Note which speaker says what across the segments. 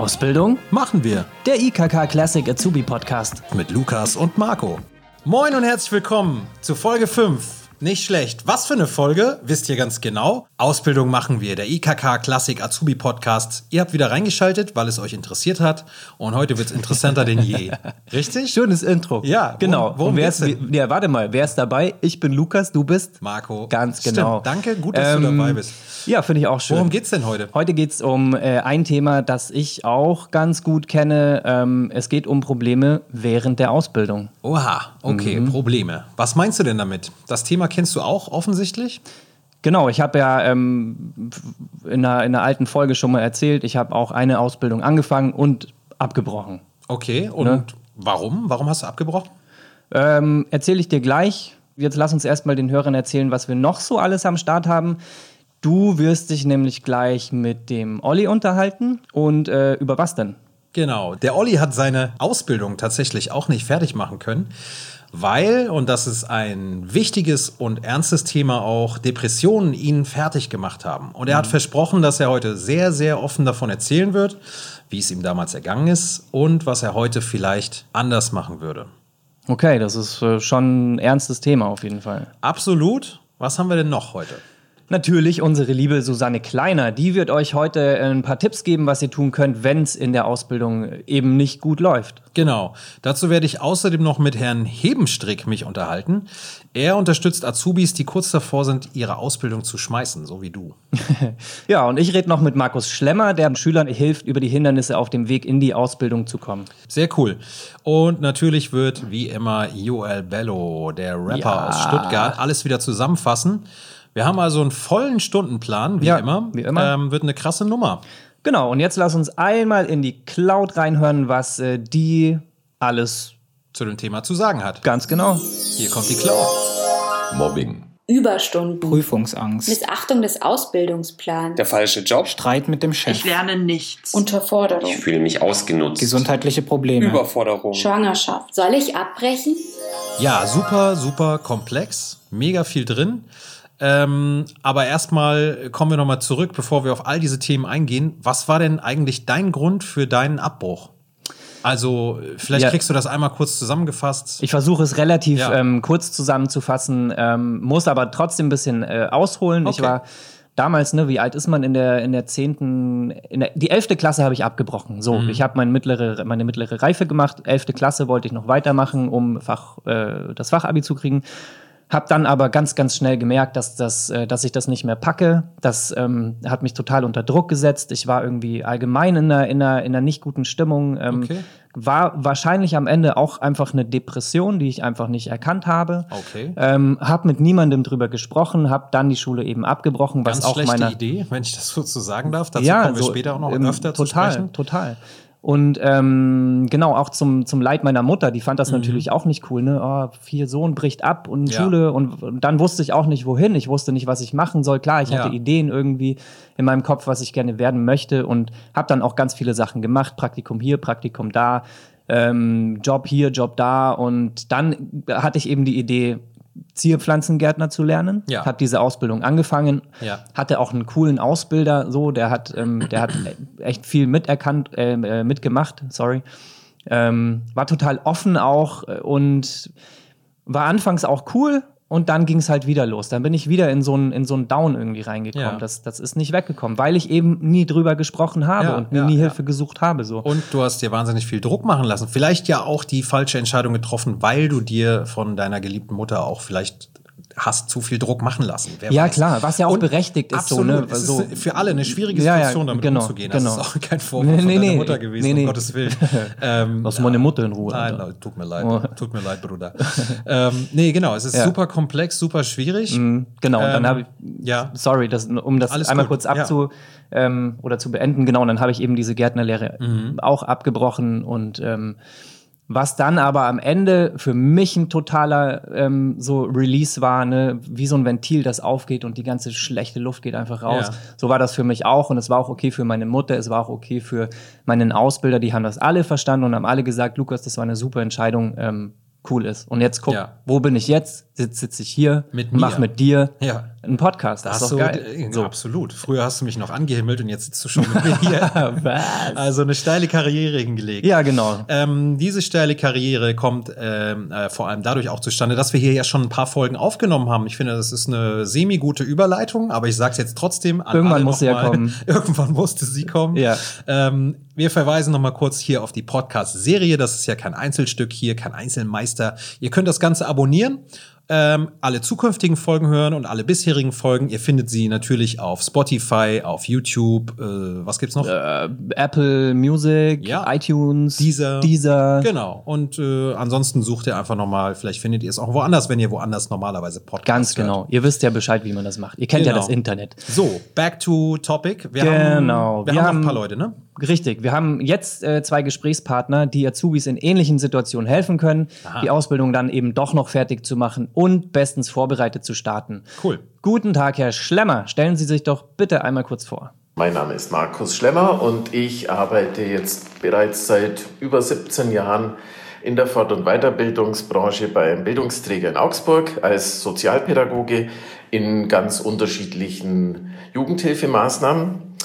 Speaker 1: Ausbildung?
Speaker 2: Machen wir
Speaker 1: Der IKK Classic Azubi Podcast.
Speaker 2: mit Lukas und Marco. Moin und herzlich willkommen zu Folge 5. Nicht schlecht. Was für eine Folge, wisst ihr ganz genau. Ausbildung machen wir, der IKK Klassik Azubi Podcast. Ihr habt wieder reingeschaltet, weil es euch interessiert hat. Und heute wird es interessanter denn je. Richtig?
Speaker 1: Schönes Intro.
Speaker 2: Ja,
Speaker 1: genau.
Speaker 2: worum- worum
Speaker 1: wer ist, ja, warte mal, wer ist dabei? Ich bin Lukas, du bist
Speaker 2: Marco.
Speaker 1: Ganz
Speaker 2: Stimmt.
Speaker 1: genau.
Speaker 2: Danke, gut, dass du
Speaker 1: Ähm,
Speaker 2: dabei bist.
Speaker 1: Ja, finde ich auch schön.
Speaker 2: Worum geht's denn heute?
Speaker 1: Heute geht es um äh, ein Thema, das ich auch ganz gut kenne. Ähm, es geht um Probleme während der Ausbildung.
Speaker 2: Oha, okay,
Speaker 1: Mhm.
Speaker 2: Probleme. Was meinst du denn damit? Das Thema kennst du auch offensichtlich?
Speaker 1: Genau, ich habe ja ähm, in, einer, in einer alten Folge schon mal erzählt, ich habe auch eine Ausbildung angefangen und abgebrochen.
Speaker 2: Okay, und
Speaker 1: Ne?
Speaker 2: warum? Warum hast du abgebrochen?
Speaker 1: Ähm, Erzähle ich dir gleich. Jetzt lass uns erstmal den Hörern erzählen, was wir noch so alles am Start haben. Du wirst dich nämlich gleich mit dem Olli unterhalten. Und äh, über was denn?
Speaker 2: Genau. Der Olli hat seine Ausbildung tatsächlich auch nicht fertig machen können, weil, und das ist ein wichtiges und ernstes Thema auch, Depressionen ihn fertig gemacht haben. Und er hat versprochen, dass er heute sehr, sehr offen davon erzählen wird, wie es ihm damals ergangen ist und was er heute vielleicht anders machen würde.
Speaker 1: Okay, das ist äh, schon ein ernstes Thema auf jeden Fall.
Speaker 2: Absolut. Was haben wir denn noch heute?
Speaker 1: Natürlich unsere liebe Susanne Kleiner. Die wird euch heute äh, ein paar Tipps geben, was ihr tun könnt, wenn es in der Ausbildung eben nicht gut läuft.
Speaker 2: Genau. Dazu werde ich außerdem noch mit Herrn Hebenstrick mich unterhalten. Er unterstützt Azubis, die kurz davor sind, ihre Ausbildung zu schmeißen, so wie du.
Speaker 1: Ja, und ich rede noch mit Markus Schlemmer, der Schülern hilft, über die Hindernisse auf dem Weg in die Ausbildung zu kommen.
Speaker 2: Sehr cool. Und natürlich wird wie immer Joel Bello, der Rapper
Speaker 1: Ja.
Speaker 2: aus Stuttgart, alles wieder zusammenfassen. Wir haben also einen vollen Stundenplan, wie
Speaker 1: Ja,
Speaker 2: immer.
Speaker 1: wie immer.
Speaker 2: Ähm, wird eine krasse Nummer.
Speaker 1: Genau, und jetzt lass uns einmal in die Cloud reinhören, was äh, die alles
Speaker 2: Zu dem Thema zu sagen hat.
Speaker 1: ganz genau.
Speaker 2: Hier kommt die Cloud.
Speaker 3: Mobbing,
Speaker 4: Überstunden,
Speaker 5: Prüfungsangst,
Speaker 4: Missachtung des Ausbildungsplans,
Speaker 6: Der falsche Job.
Speaker 5: Streit mit dem Chef,
Speaker 7: Ich lerne nichts.
Speaker 4: Unterforderung,
Speaker 3: ich fühle mich ausgenutzt.
Speaker 5: gesundheitliche Probleme,
Speaker 6: Überforderung.
Speaker 4: Schwangerschaft. Soll ich abbrechen?
Speaker 2: Ja, super, super komplex. Mega viel drin. Ähm, aber erstmal kommen wir nochmal zurück, bevor wir auf all diese Themen eingehen. Was war denn eigentlich dein Grund für deinen Abbruch? Also, vielleicht
Speaker 1: Ja.
Speaker 2: kriegst du das einmal kurz zusammengefasst.
Speaker 1: Ich versuche es relativ
Speaker 2: Ja.
Speaker 1: ähm, kurz zusammenzufassen, ähm, muss aber trotzdem ein bisschen äh, ausholen. Ich
Speaker 2: Okay.
Speaker 1: war damals, ne, wie alt ist man in der in der zehnten, in der, die elfte Klasse habe ich abgebrochen. So,
Speaker 2: Mhm.
Speaker 1: ich habe meine mittlere meine mittlere Reife gemacht. Elfte Klasse wollte ich noch weitermachen, um Fach äh, das Fachabi zu kriegen. Hab dann aber ganz, ganz schnell gemerkt, dass, das, äh, dass ich das nicht mehr packe. Das ähm, hat mich total unter Druck gesetzt. Ich war irgendwie allgemein in einer, in einer, in einer nicht guten Stimmung. Ähm,
Speaker 2: Okay.
Speaker 1: War wahrscheinlich am Ende auch einfach eine Depression, die ich einfach nicht erkannt habe.
Speaker 2: Okay.
Speaker 1: Ähm, hab mit niemandem drüber gesprochen, hab dann die Schule eben abgebrochen, was
Speaker 2: Ganz
Speaker 1: auch
Speaker 2: schlechte
Speaker 1: meiner
Speaker 2: Idee, wenn ich das so zu sagen darf. Dazu kommen wir später auch noch öfter
Speaker 1: total,
Speaker 2: zu sprechen.
Speaker 1: Total. Und ähm, genau, auch zum, zum Leid meiner Mutter, die fand das natürlich auch nicht cool, ne? Oh, vier Sohn bricht ab und
Speaker 2: Mhm. Ja.
Speaker 1: Schule und, und dann wusste ich auch nicht, wohin. Ich wusste nicht, was ich machen soll. Klar, ich
Speaker 2: Ja.
Speaker 1: hatte Ideen irgendwie in meinem Kopf, was ich gerne werden möchte und habe dann auch ganz viele Sachen gemacht. Praktikum hier, Praktikum da, ähm, Job hier, Job da. Und dann hatte ich eben die Idee, Zierpflanzengärtner zu lernen.
Speaker 2: Ja.
Speaker 1: Habe diese Ausbildung angefangen.
Speaker 2: Ja.
Speaker 1: Hatte auch einen coolen Ausbilder, so, der hat, ähm, der hat echt viel miterkannt, äh, äh, mitgemacht, sorry. Ähm, war total offen auch äh, und war anfangs auch cool und dann ging es halt wieder los. Dann bin ich wieder in so einen in so einen Down irgendwie reingekommen.
Speaker 2: Ja.
Speaker 1: Das, das ist nicht weggekommen, weil ich eben nie drüber gesprochen habe
Speaker 2: Ja,
Speaker 1: und mir
Speaker 2: ja,
Speaker 1: nie. Hilfe gesucht habe. So.
Speaker 2: Und du hast dir wahnsinnig viel Druck machen lassen. Vielleicht ja auch die falsche Entscheidung getroffen, weil du dir von deiner geliebten Mutter auch vielleicht hast zu viel Druck machen lassen. Wer
Speaker 1: Ja,
Speaker 2: weiß.
Speaker 1: klar, was ja auch
Speaker 2: Und
Speaker 1: berechtigt ist.
Speaker 2: Absolut.
Speaker 1: So, ne?
Speaker 2: Es
Speaker 1: so,
Speaker 2: ist für alle eine schwierige
Speaker 1: Ja, ja,
Speaker 2: Situation, damit
Speaker 1: genau,
Speaker 2: umzugehen.
Speaker 1: genau.
Speaker 2: Das ist auch kein Vorwurf
Speaker 1: Nee,
Speaker 2: von
Speaker 1: nee,
Speaker 2: deiner
Speaker 1: nee.
Speaker 2: Mutter gewesen,
Speaker 1: Nee, nee.
Speaker 2: um Gottes Willen. Ähm,
Speaker 1: Lass meine Mutter in Ruhe.
Speaker 2: Nein. Leute, tut mir leid.
Speaker 1: Oh.
Speaker 2: Tut mir leid, Bruder. ähm, nee, genau. Es ist
Speaker 1: Ja.
Speaker 2: super komplex, super schwierig.
Speaker 1: Mhm, Genau, und dann
Speaker 2: Ähm,
Speaker 1: habe ich,
Speaker 2: ja.
Speaker 1: sorry, das, um das
Speaker 2: Alles
Speaker 1: einmal
Speaker 2: gut,
Speaker 1: kurz abzu ähm, oder zu beenden, genau, und dann habe ich eben diese Gärtnerlehre
Speaker 2: Mhm.
Speaker 1: auch abgebrochen und ähm, was dann aber am Ende für mich ein totaler ähm, so Release war, ne, wie so ein Ventil, das aufgeht und die ganze schlechte Luft geht einfach raus.
Speaker 2: Ja.
Speaker 1: So war das für mich auch und es war auch okay für meine Mutter, es war auch okay für meinen Ausbilder, die haben das alle verstanden und haben alle gesagt, Lukas, das war eine super Entscheidung, ähm, cool ist. Und jetzt guck,
Speaker 2: Ja.
Speaker 1: wo bin ich jetzt? Sitze sitz ich hier,
Speaker 2: Mit
Speaker 1: mach mit dir
Speaker 2: Ja.
Speaker 1: Ein Podcast, das
Speaker 2: Das
Speaker 1: ist doch geil.
Speaker 2: äh,
Speaker 1: So.
Speaker 2: Absolut. Früher hast du mich noch angehimmelt und jetzt sitzt du schon mit mir hier.
Speaker 1: Was?
Speaker 2: Also eine steile Karriere hingelegt.
Speaker 1: Ja, genau.
Speaker 2: Ähm, diese steile Karriere kommt ähm, äh, vor allem dadurch auch zustande, dass wir hier ja schon ein paar Folgen aufgenommen haben. Ich finde, das ist eine semi-gute Überleitung, aber ich sage es jetzt trotzdem. An
Speaker 1: Irgendwann muss sie ja kommen.
Speaker 2: Irgendwann musste sie kommen.
Speaker 1: Ja.
Speaker 2: Ähm, wir verweisen noch mal kurz hier auf die Podcast-Serie. Das ist ja kein Einzelstück hier, kein Einzelmeister. Ihr könnt das Ganze abonnieren. Ähm, alle zukünftigen Folgen hören und alle bisherigen Folgen. Ihr findet sie natürlich auf Spotify, auf YouTube. Äh, was gibt's noch?
Speaker 1: Äh, Apple Music,
Speaker 2: Ja.
Speaker 1: iTunes,
Speaker 2: Deezer.
Speaker 1: Deezer.
Speaker 2: Genau. Und äh, ansonsten sucht ihr einfach nochmal, vielleicht findet ihr es auch woanders, wenn ihr woanders normalerweise Podcasts
Speaker 1: Ganz
Speaker 2: hört.
Speaker 1: genau. Ihr wisst ja Bescheid, wie man das macht. Ihr kennt ja
Speaker 2: Genau.
Speaker 1: das Internet.
Speaker 2: So, back to topic. Wir
Speaker 1: Genau.
Speaker 2: haben, wir
Speaker 1: Wir
Speaker 2: haben noch ein paar Leute, ne?
Speaker 1: Richtig. Wir haben jetzt äh, zwei Gesprächspartner, die Azubis in ähnlichen Situationen helfen können, die Ausbildung dann eben doch noch fertig zu machen und bestens vorbereitet zu starten.
Speaker 2: Cool.
Speaker 1: Guten Tag, Herr Schlemmer. Stellen Sie sich doch bitte einmal kurz vor.
Speaker 6: Mein Name ist Markus Schlemmer und ich arbeite jetzt bereits seit über 17 Jahren in der Fort- und Weiterbildungsbranche bei einem Bildungsträger in Augsburg als Sozialpädagoge in ganz unterschiedlichen Jugendhilfemaßnahmen,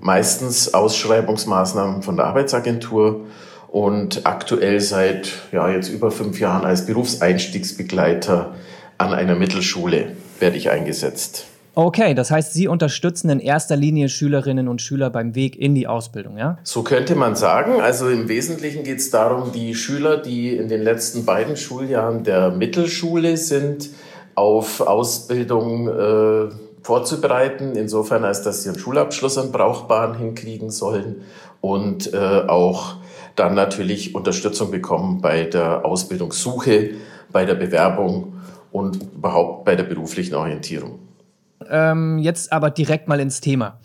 Speaker 6: meistens Ausschreibungsmaßnahmen von der Arbeitsagentur und aktuell seit ja, jetzt über fünf Jahren als Berufseinstiegsbegleiter an einer Mittelschule werde ich eingesetzt.
Speaker 1: Okay, das heißt, Sie unterstützen in erster Linie Schülerinnen und Schüler beim Weg in die Ausbildung, ja?
Speaker 6: So könnte man sagen. Also im Wesentlichen geht es darum, die Schüler, die in den letzten beiden Schuljahren der Mittelschule sind, auf Ausbildung äh, vorzubereiten, insofern als dass sie einen Schulabschluss an brauchbaren hinkriegen sollen und äh, auch dann natürlich Unterstützung bekommen bei der Ausbildungssuche, bei der Bewerbung und überhaupt bei der beruflichen Orientierung.
Speaker 1: Ähm, jetzt aber direkt mal ins Thema.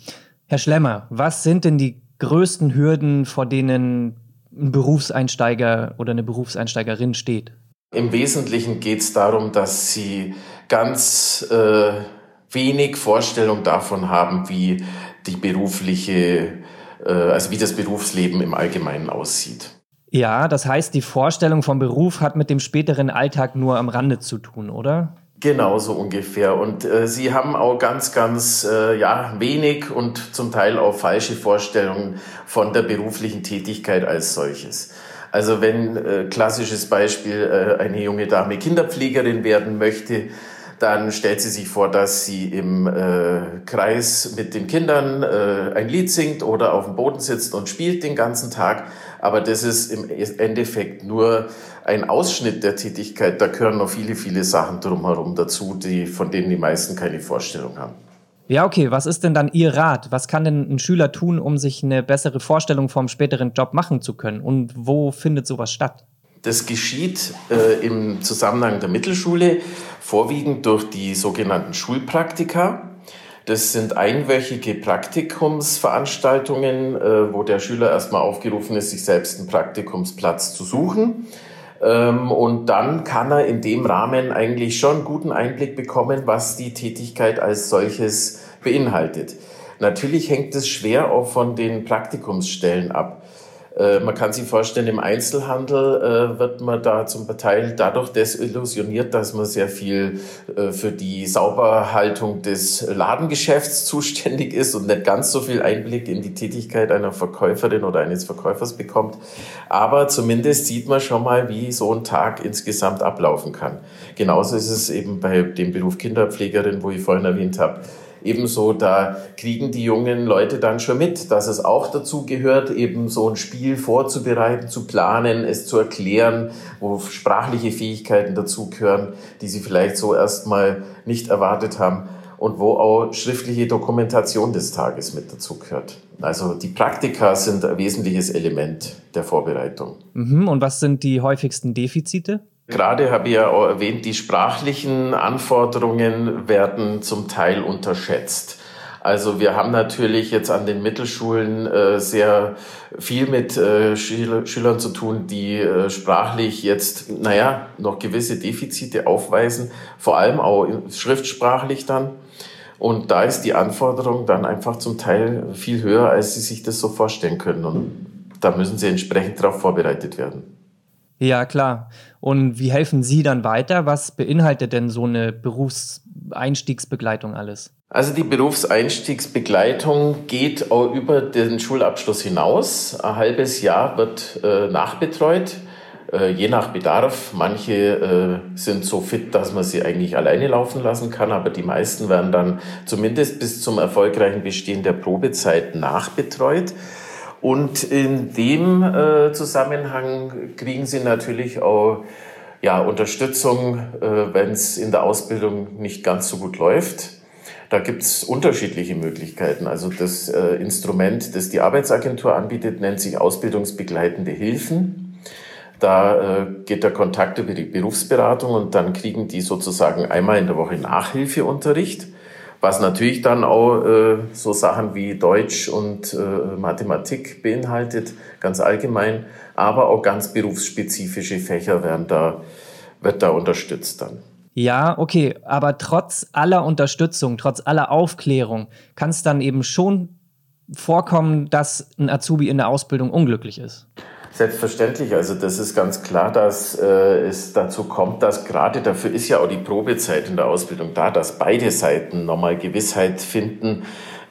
Speaker 1: Herr Schlemmer, was sind denn die größten Hürden, vor denen ein Berufseinsteiger oder eine Berufseinsteigerin steht?
Speaker 6: Im Wesentlichen geht es darum, dass sie ganz äh, wenig Vorstellung davon haben, wie die berufliche, äh, also wie das Berufsleben im Allgemeinen aussieht.
Speaker 1: Ja, das heißt, die Vorstellung vom Beruf hat mit dem späteren Alltag nur am Rande zu tun, oder?
Speaker 6: Genau so ungefähr. Und äh, sie haben auch ganz, ganz äh, ja, wenig und zum Teil auch falsche Vorstellungen von der beruflichen Tätigkeit als solches. Also wenn äh, klassisches Beispiel äh, eine junge Dame Kinderpflegerin werden möchte, dann stellt sie sich vor, dass sie im äh, Kreis mit den Kindern äh, ein Lied singt oder auf dem Boden sitzt und spielt den ganzen Tag. Aber das ist im Endeffekt nur ein Ausschnitt der Tätigkeit. Da gehören noch viele, viele Sachen drumherum dazu, die, von denen die meisten keine Vorstellung haben.
Speaker 1: Ja, okay, was ist denn dann Ihr Rat? Was kann denn ein Schüler tun, um sich eine bessere Vorstellung vom späteren Job machen zu können? Und wo findet sowas statt?
Speaker 6: Das geschieht äh, im Zusammenhang der Mittelschule vorwiegend durch die sogenannten Schulpraktika. Das sind einwöchige Praktikumsveranstaltungen, äh, wo der Schüler erstmal aufgerufen ist, sich selbst einen Praktikumsplatz zu suchen. Ähm, und dann kann er in dem Rahmen eigentlich schon einen guten Einblick bekommen, was die Tätigkeit als solches beinhaltet. Natürlich hängt es schwer auch von den Praktikumsstellen ab. Äh, man kann sich vorstellen, im Einzelhandel äh, wird man da zum Teil dadurch desillusioniert, dass man sehr viel äh, für die Sauberhaltung des Ladengeschäfts zuständig ist und nicht ganz so viel Einblick in die Tätigkeit einer Verkäuferin oder eines Verkäufers bekommt. Aber zumindest sieht man schon mal, wie so ein Tag insgesamt ablaufen kann. Genauso ist es eben bei dem Beruf Kinderpflegerin, wo ich vorhin erwähnt habe. Ebenso, da kriegen die jungen Leute dann schon mit, dass es auch dazu gehört, eben so ein Spiel vorzubereiten, zu planen, es zu erklären, wo sprachliche Fähigkeiten dazugehören, die sie vielleicht so erstmal nicht erwartet haben und wo auch schriftliche Dokumentation des Tages mit dazugehört. Also die Praktika sind ein wesentliches Element der Vorbereitung.
Speaker 1: Mhm, und was sind die häufigsten Defizite?
Speaker 6: Gerade habe ich ja auch erwähnt, die sprachlichen Anforderungen werden zum Teil unterschätzt. Also wir haben natürlich jetzt an den Mittelschulen äh, sehr viel mit äh, Schüler, Schülern zu tun, die äh, sprachlich jetzt, naja, noch gewisse Defizite aufweisen, vor allem auch schriftsprachlich dann. Und da ist die Anforderung dann einfach zum Teil viel höher, als sie sich das so vorstellen können. Und da müssen sie entsprechend darauf vorbereitet werden.
Speaker 1: Ja, klar. Und wie helfen Sie dann weiter? Was beinhaltet denn so eine Berufseinstiegsbegleitung alles?
Speaker 6: Also die Berufseinstiegsbegleitung geht auch über den Schulabschluss hinaus. Ein halbes Jahr wird äh, nachbetreut, äh, je nach Bedarf. Manche äh, sind so fit, dass man sie eigentlich alleine laufen lassen kann, aber die meisten werden dann zumindest bis zum erfolgreichen Bestehen der Probezeit nachbetreut. Und in dem äh, Zusammenhang kriegen sie natürlich auch ja, Unterstützung, äh, wenn es in der Ausbildung nicht ganz so gut läuft. Da gibt es unterschiedliche Möglichkeiten. Also das äh, Instrument, das die Arbeitsagentur anbietet, nennt sich ausbildungsbegleitende Hilfen. Da äh, geht der Kontakt über die Berufsberatung und dann kriegen die sozusagen einmal in der Woche Nachhilfeunterricht was natürlich dann auch äh, so Sachen wie Deutsch und äh, Mathematik beinhaltet, ganz allgemein, aber auch ganz berufsspezifische Fächer werden da, wird da unterstützt dann.
Speaker 1: Ja, okay, aber trotz aller Unterstützung, trotz aller Aufklärung, kann es dann eben schon vorkommen, dass ein Azubi in der Ausbildung unglücklich ist.
Speaker 6: Selbstverständlich, also das ist ganz klar, dass äh, es dazu kommt, dass gerade dafür ist ja auch die Probezeit in der Ausbildung da, dass beide Seiten nochmal Gewissheit finden,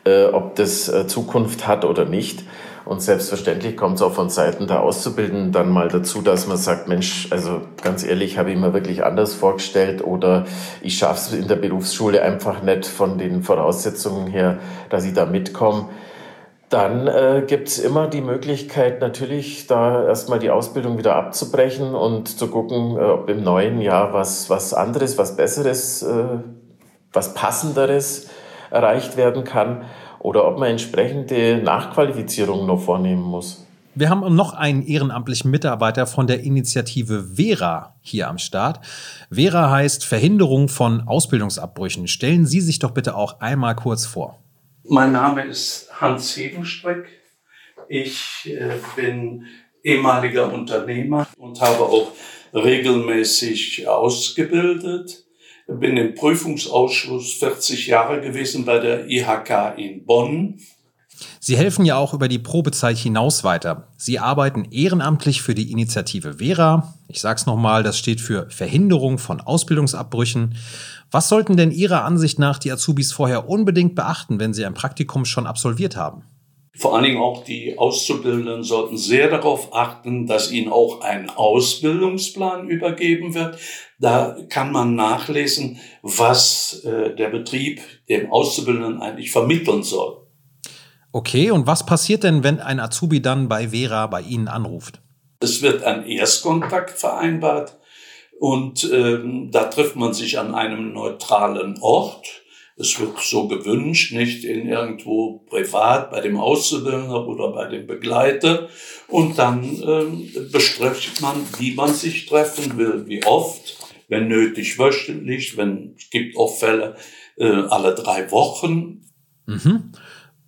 Speaker 6: äh, ob das äh, Zukunft hat oder nicht. Und selbstverständlich kommt es auch von Seiten der Auszubildenden dann mal dazu, dass man sagt, Mensch, also ganz ehrlich, habe ich mir wirklich anders vorgestellt oder ich schaffe es in der Berufsschule einfach nicht von den Voraussetzungen her, dass ich da mitkomme. Dann äh, gibt es immer die Möglichkeit, natürlich da erstmal die Ausbildung wieder abzubrechen und zu gucken, äh, ob im neuen Jahr was, was anderes, was Besseres, äh, was Passenderes erreicht werden kann oder ob man entsprechende Nachqualifizierungen noch vornehmen muss.
Speaker 2: Wir haben noch einen ehrenamtlichen Mitarbeiter von der Initiative Vera hier am Start. Vera heißt Verhinderung von Ausbildungsabbrüchen. Stellen Sie sich doch bitte auch einmal kurz vor.
Speaker 7: Mein Name ist Hans Hebenstreck. Ich äh, bin ehemaliger Unternehmer und habe auch regelmäßig ausgebildet. Bin im Prüfungsausschuss 40 Jahre gewesen bei der IHK in Bonn.
Speaker 2: Sie helfen ja auch über die Probezeit hinaus weiter. Sie arbeiten ehrenamtlich für die Initiative Vera. Ich sage es nochmal, das steht für Verhinderung von Ausbildungsabbrüchen. Was sollten denn Ihrer Ansicht nach die Azubis vorher unbedingt beachten, wenn sie ein Praktikum schon absolviert haben?
Speaker 7: Vor allen Dingen auch die Auszubildenden sollten sehr darauf achten, dass ihnen auch ein Ausbildungsplan übergeben wird. Da kann man nachlesen, was äh, der Betrieb dem Auszubildenden eigentlich vermitteln soll.
Speaker 2: Okay, und was passiert denn, wenn ein Azubi dann bei Vera bei Ihnen anruft?
Speaker 7: Es wird ein Erstkontakt vereinbart und ähm, da trifft man sich an einem neutralen Ort. Es wird so gewünscht, nicht in irgendwo privat bei dem Auszubildenden oder bei dem Begleiter. Und dann ähm, bespricht man, wie man sich treffen will, wie oft, wenn nötig wöchentlich, wenn es gibt auch Fälle äh, alle drei Wochen.
Speaker 2: Mhm.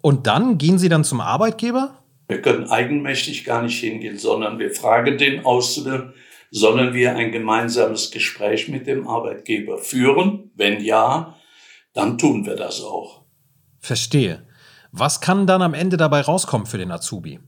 Speaker 2: Und dann gehen Sie dann zum Arbeitgeber?
Speaker 7: Wir können eigenmächtig gar nicht hingehen, sondern wir fragen den Auszubildenden, Sollen wir ein gemeinsames Gespräch mit dem Arbeitgeber führen? Wenn ja, dann tun wir das auch.
Speaker 2: Verstehe. Was kann dann am Ende dabei rauskommen für den Azubi?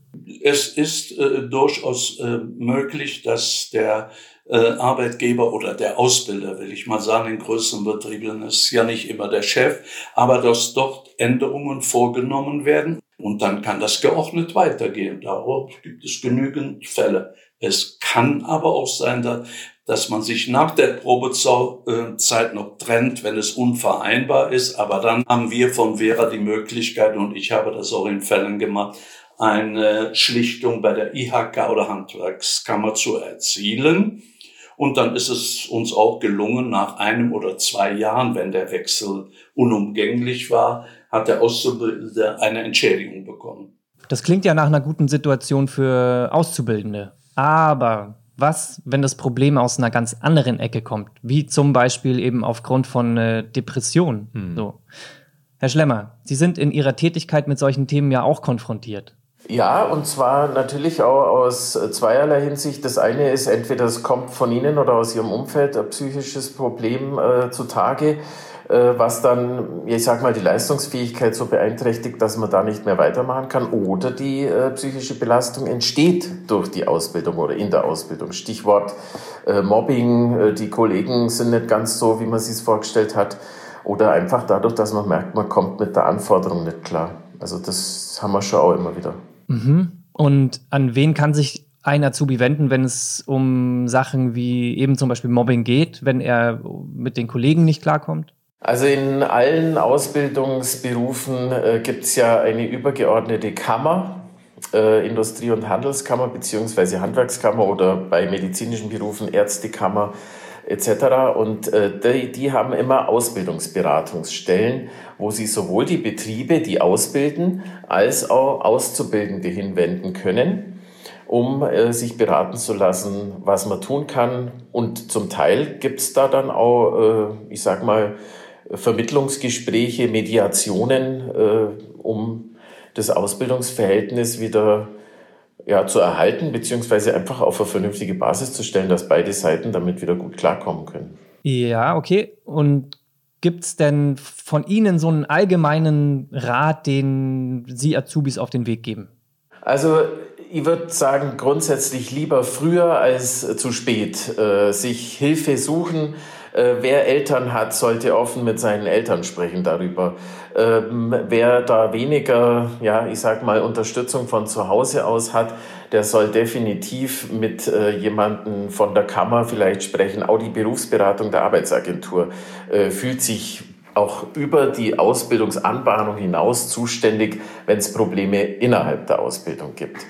Speaker 7: Es ist äh, durchaus äh, möglich, dass der Arbeitgeber oder der Ausbilder, will ich mal sagen, in größeren Betrieben ist ja nicht immer der Chef, aber dass dort Änderungen vorgenommen werden und dann kann das geordnet weitergehen. Darauf gibt es genügend Fälle. Es kann aber auch sein, dass man sich nach der Probezeit noch trennt, wenn es unvereinbar ist. Aber dann haben wir von Vera die Möglichkeit, und ich habe das auch in Fällen gemacht, eine Schlichtung bei der IHK oder Handwerkskammer zu erzielen. Und dann ist es uns auch gelungen, nach einem oder zwei Jahren, wenn der Wechsel unumgänglich war, hat der Auszubildende eine Entschädigung bekommen.
Speaker 1: Das klingt ja nach einer guten Situation für Auszubildende. Aber was, wenn das Problem aus einer ganz anderen Ecke kommt, wie zum Beispiel eben aufgrund von äh, Depressionen? Hm. So. Herr Schlemmer, Sie sind in Ihrer Tätigkeit mit solchen Themen ja auch konfrontiert.
Speaker 6: Ja, und zwar natürlich auch aus zweierlei Hinsicht. Das eine ist, entweder es kommt von Ihnen oder aus Ihrem Umfeld ein psychisches Problem äh, zutage. äh, was dann, ich sag mal, die Leistungsfähigkeit so beeinträchtigt, dass man da nicht mehr weitermachen kann. Oder die äh, psychische Belastung entsteht durch die Ausbildung oder in der Ausbildung. Stichwort äh, Mobbing, äh, die Kollegen sind nicht ganz so, wie man sich es vorgestellt hat. Oder einfach dadurch, dass man merkt, man kommt mit der Anforderung nicht klar. Also das haben wir schon auch immer wieder.
Speaker 1: Mhm. Und an wen kann sich ein Azubi wenden, wenn es um Sachen wie eben zum Beispiel Mobbing geht, wenn er mit den Kollegen nicht klarkommt?
Speaker 6: Also in allen Ausbildungsberufen äh, gibt es ja eine übergeordnete Kammer, äh, Industrie- und Handelskammer beziehungsweise Handwerkskammer oder bei medizinischen Berufen Ärztekammer etc. Und äh, die, die haben immer Ausbildungsberatungsstellen, wo sie sowohl die Betriebe, die ausbilden, als auch Auszubildende hinwenden können, um äh, sich beraten zu lassen, was man tun kann. Und zum Teil gibt es da dann auch, äh, ich sag mal, Vermittlungsgespräche, Mediationen, um das Ausbildungsverhältnis wieder ja, zu erhalten, beziehungsweise einfach auf eine vernünftige Basis zu stellen, dass beide Seiten damit wieder gut klarkommen können.
Speaker 1: Ja, okay. Und gibt es denn von Ihnen so einen allgemeinen Rat, den Sie Azubis auf den Weg geben?
Speaker 6: Also ich würde sagen, grundsätzlich lieber früher als zu spät. Äh, sich Hilfe suchen, äh, wer Eltern hat, sollte offen mit seinen Eltern sprechen darüber. Ähm, wer da weniger, ja, ich sag mal, Unterstützung von zu Hause aus hat, der soll definitiv mit äh, jemandem von der Kammer vielleicht sprechen. Auch die Berufsberatung der Arbeitsagentur äh, fühlt sich auch über die Ausbildungsanbahnung hinaus zuständig, wenn es Probleme innerhalb der Ausbildung gibt.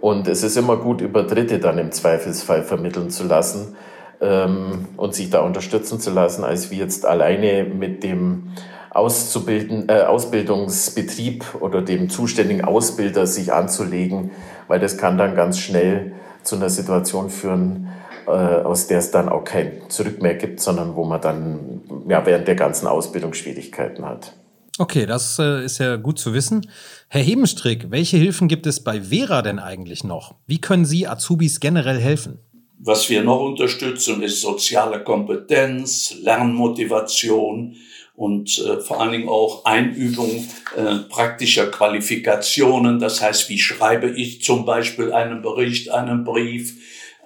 Speaker 6: Und es ist immer gut, über Dritte dann im Zweifelsfall vermitteln zu lassen ähm, und sich da unterstützen zu lassen, als wie jetzt alleine mit dem Auszubilden, äh, Ausbildungsbetrieb oder dem zuständigen Ausbilder sich anzulegen, weil das kann dann ganz schnell zu einer Situation führen, äh, aus der es dann auch kein Zurück mehr gibt, sondern wo man dann ja, während der ganzen Ausbildung Schwierigkeiten hat.
Speaker 2: Okay, das äh, ist ja gut zu wissen. Herr Hebenstrick, welche Hilfen gibt es bei Vera denn eigentlich noch? Wie können Sie Azubis generell helfen?
Speaker 7: Was wir noch unterstützen, ist soziale Kompetenz, Lernmotivation und äh, vor allen Dingen auch Einübung äh, praktischer Qualifikationen. Das heißt, wie schreibe ich zum Beispiel einen Bericht, einen Brief,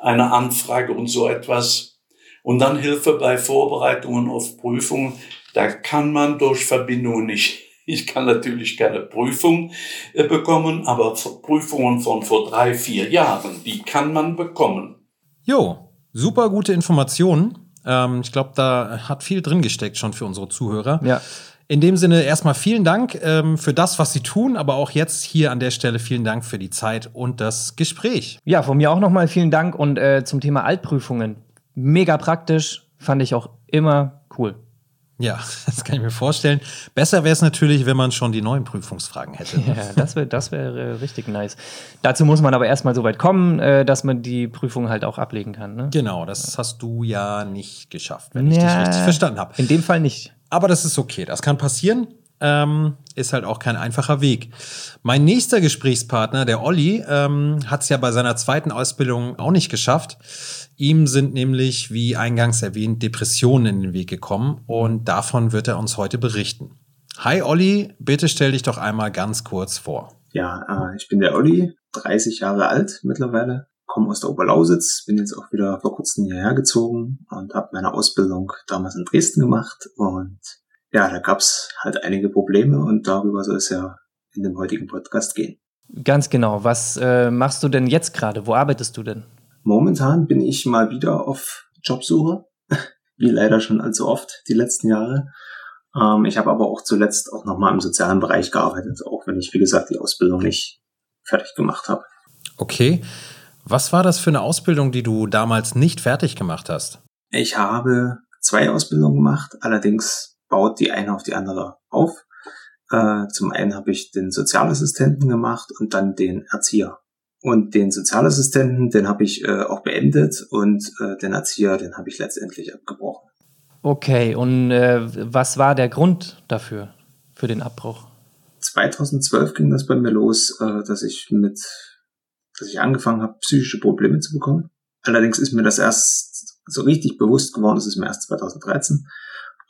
Speaker 7: eine Anfrage und so etwas. Und dann Hilfe bei Vorbereitungen auf Prüfungen. Da kann man durch Verbindungen nicht ich kann natürlich keine Prüfung äh, bekommen, aber Prüfungen von vor drei, vier Jahren, die kann man bekommen.
Speaker 2: Jo, super gute Informationen. Ähm, ich glaube, da hat viel drin gesteckt schon für unsere Zuhörer.
Speaker 1: Ja.
Speaker 2: In dem Sinne erstmal vielen Dank ähm, für das, was Sie tun, aber auch jetzt hier an der Stelle vielen Dank für die Zeit und das Gespräch.
Speaker 1: Ja, von mir auch nochmal vielen Dank und äh, zum Thema Altprüfungen. Mega praktisch, fand ich auch immer cool.
Speaker 2: Ja, das kann ich mir vorstellen. Besser wäre es natürlich, wenn man schon die neuen Prüfungsfragen hätte.
Speaker 1: Ja, das wäre das wär, äh, richtig nice. Dazu muss man aber erstmal so weit kommen, äh, dass man die Prüfung halt auch ablegen kann. Ne?
Speaker 2: Genau, das hast du ja nicht geschafft, wenn ich dich richtig verstanden habe.
Speaker 1: In dem Fall nicht.
Speaker 2: Aber das ist okay, das kann passieren. Ähm, ist halt auch kein einfacher Weg. Mein nächster Gesprächspartner, der Olli, ähm, hat es ja bei seiner zweiten Ausbildung auch nicht geschafft. Ihm sind nämlich, wie eingangs erwähnt, Depressionen in den Weg gekommen und davon wird er uns heute berichten. Hi Olli, bitte stell dich doch einmal ganz kurz vor.
Speaker 8: Ja, äh, ich bin der Olli, 30 Jahre alt mittlerweile, komme aus der Oberlausitz, bin jetzt auch wieder vor kurzem hierher gezogen und habe meine Ausbildung damals in Dresden gemacht und ja, da gab's halt einige Probleme und darüber soll es ja in dem heutigen Podcast gehen.
Speaker 1: Ganz genau. Was äh, machst du denn jetzt gerade? Wo arbeitest du denn?
Speaker 8: Momentan bin ich mal wieder auf Jobsuche, wie leider schon allzu oft die letzten Jahre. Ähm, ich habe aber auch zuletzt auch nochmal im sozialen Bereich gearbeitet, auch wenn ich, wie gesagt, die Ausbildung nicht fertig gemacht habe.
Speaker 2: Okay. Was war das für eine Ausbildung, die du damals nicht fertig gemacht hast?
Speaker 8: Ich habe zwei Ausbildungen gemacht, allerdings baut die eine auf die andere auf. Äh, zum einen habe ich den Sozialassistenten gemacht und dann den Erzieher. Und den Sozialassistenten, den habe ich äh, auch beendet und äh, den Erzieher, den habe ich letztendlich abgebrochen.
Speaker 1: Okay, und äh, was war der Grund dafür, für den Abbruch?
Speaker 8: 2012 ging das bei mir los, äh, dass ich mit, dass ich angefangen habe, psychische Probleme zu bekommen. Allerdings ist mir das erst so richtig bewusst geworden, das ist mir erst 2013.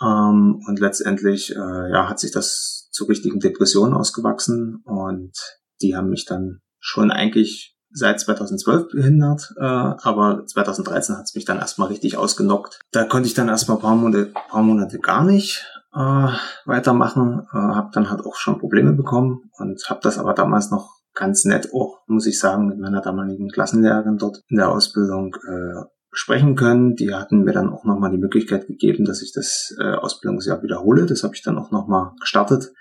Speaker 8: Ähm, und letztendlich äh, ja, hat sich das zu richtigen Depressionen ausgewachsen und die haben mich dann schon eigentlich seit 2012 behindert, äh, aber 2013 hat es mich dann erstmal richtig ausgenockt. Da konnte ich dann erstmal paar Monate, paar Monate gar nicht äh, weitermachen, äh, habe dann halt auch schon Probleme bekommen und habe das aber damals noch ganz nett auch, muss ich sagen, mit meiner damaligen Klassenlehrerin dort in der Ausbildung äh, sprechen können. Die hatten mir dann auch nochmal die Möglichkeit gegeben, dass ich das äh, Ausbildungsjahr wiederhole. Das habe ich dann auch nochmal gestartet.